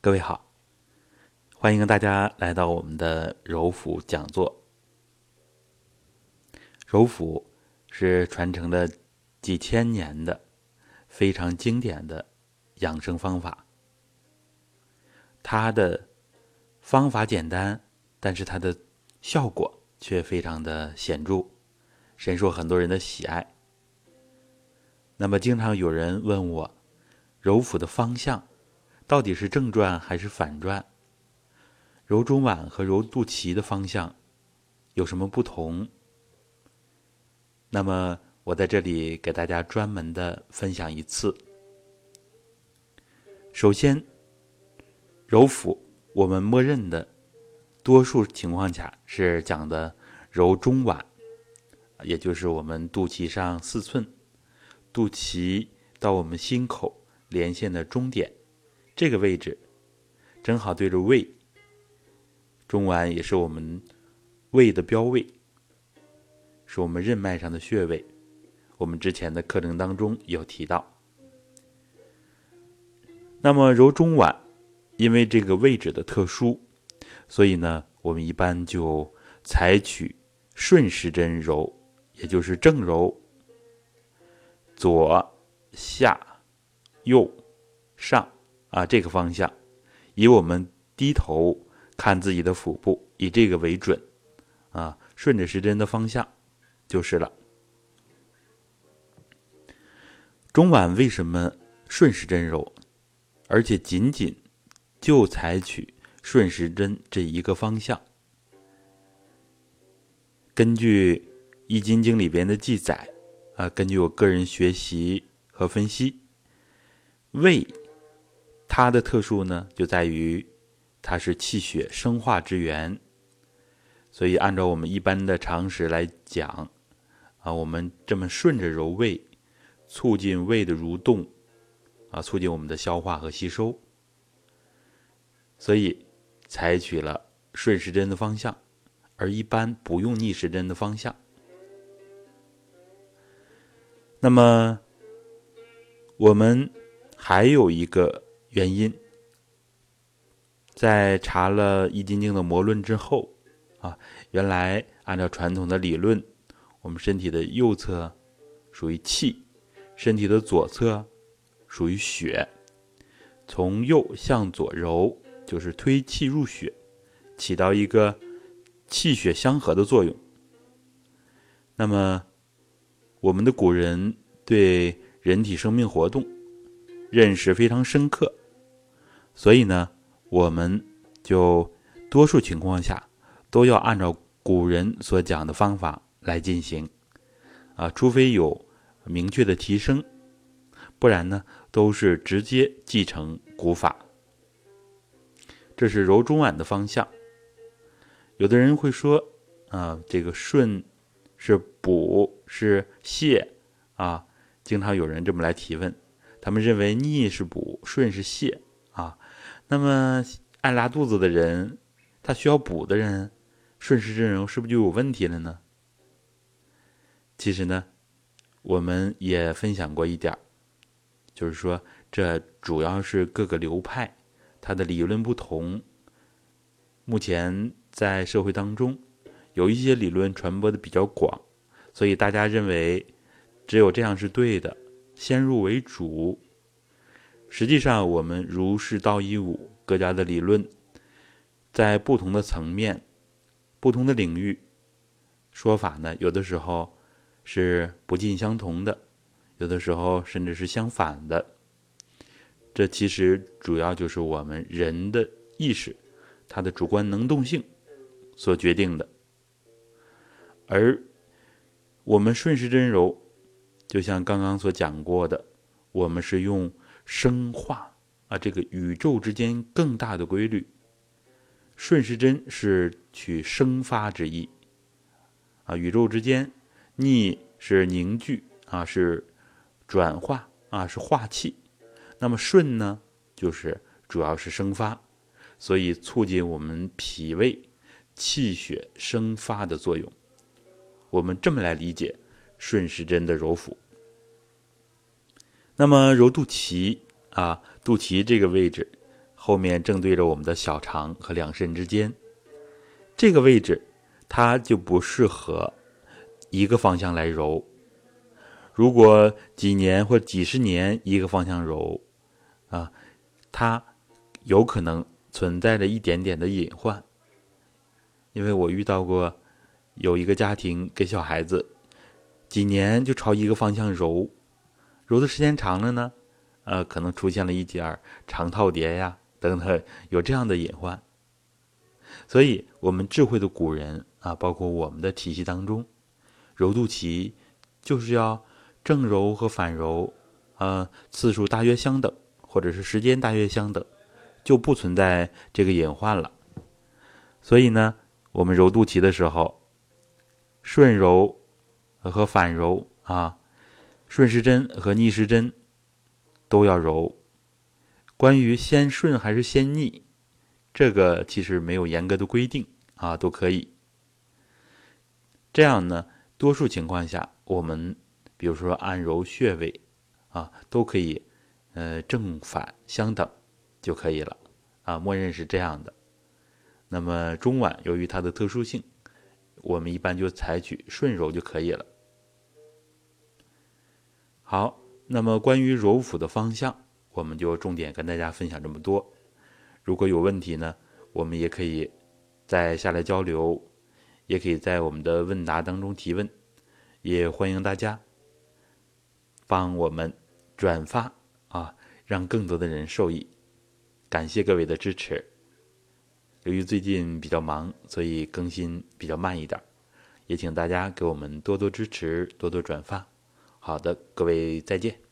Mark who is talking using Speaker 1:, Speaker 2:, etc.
Speaker 1: 各位好，欢迎大家来到我们的柔府讲座。柔府是传承了几千年的非常经典的养生方法，它的方法简单，但是它的效果却非常的显著，深受很多人的喜爱。那么，经常有人问我，揉腹的方向到底是正转还是反转？揉中脘和揉肚脐的方向有什么不同？那么，我在这里给大家专门的分享一次。首先，揉腹，我们默认的多数情况下是讲的揉中脘，也就是我们肚脐上四寸，肚脐到我们心口连线的中点，这个位置正好对着胃，中脘也是我们胃的标位。是我们任脉上的穴位，我们之前的课程当中有提到。那么揉中脘，因为这个位置的特殊，所以呢，我们一般就采取顺时针揉，也就是正揉，左下右上啊这个方向，以我们低头看自己的腹部，以这个为准啊，顺着时针的方向。就是了。中脘为什么顺时针揉，而且仅仅就采取顺时针这一个方向？根据《易筋经》里边的记载，啊，根据我个人学习和分析，胃它的特殊呢，就在于它是气血生化之源，所以按照我们一般的常识来讲。啊，我们这么顺着揉胃，促进胃的蠕动，啊，促进我们的消化和吸收，所以采取了顺时针的方向，而一般不用逆时针的方向。那么，我们还有一个原因，在查了《易筋经》的模论之后，啊，原来按照传统的理论。我们身体的右侧属于气，身体的左侧属于血。从右向左揉，就是推气入血，起到一个气血相合的作用。那么，我们的古人对人体生命活动认识非常深刻，所以呢，我们就多数情况下都要按照古人所讲的方法。来进行，啊，除非有明确的提升，不然呢，都是直接继承古法。这是揉中脘的方向。有的人会说，啊，这个顺是补是泻啊，经常有人这么来提问，他们认为逆是补，顺是泻啊。那么爱拉肚子的人，他需要补的人，顺时针揉是不是就有问题了呢？其实呢，我们也分享过一点儿，就是说，这主要是各个流派它的理论不同。目前在社会当中，有一些理论传播的比较广，所以大家认为只有这样是对的，先入为主。实际上，我们儒释道一五各家的理论，在不同的层面、不同的领域说法呢，有的时候。是不尽相同的，有的时候甚至是相反的。这其实主要就是我们人的意识，它的主观能动性所决定的。而我们顺时针揉，就像刚刚所讲过的，我们是用生化啊，这个宇宙之间更大的规律。顺时针是取生发之意啊，宇宙之间。逆是凝聚啊，是转化啊，是化气。那么顺呢，就是主要是生发，所以促进我们脾胃气血生发的作用。我们这么来理解顺时针的揉腹。那么揉肚脐啊，肚脐这个位置后面正对着我们的小肠和两肾之间，这个位置它就不适合一个方向来揉。如果几年或几十年一个方向揉，啊，它有可能存在着一点点的隐患。因为我遇到过有一个家庭给小孩子几年就朝一个方向揉，揉的时间长了呢，呃，可能出现了一点肠套叠呀等等，有这样的隐患。所以，我们智慧的古人啊，包括我们的体系当中，揉肚脐就是要。正揉和反揉，呃，次数大约相等，或者是时间大约相等，就不存在这个隐患了。所以呢，我们揉肚脐的时候，顺揉和反揉啊，顺时针和逆时针都要揉。关于先顺还是先逆，这个其实没有严格的规定啊，都可以。这样呢，多数情况下我们。比如说按揉穴位，啊，都可以，呃，正反相等就可以了，啊，默认是这样的。那么中脘由于它的特殊性，我们一般就采取顺揉就可以了。好，那么关于揉腹的方向，我们就重点跟大家分享这么多。如果有问题呢，我们也可以再下来交流，也可以在我们的问答当中提问，也欢迎大家。帮我们转发啊，让更多的人受益。感谢各位的支持。由于最近比较忙，所以更新比较慢一点，也请大家给我们多多支持，多多转发。好的，各位再见。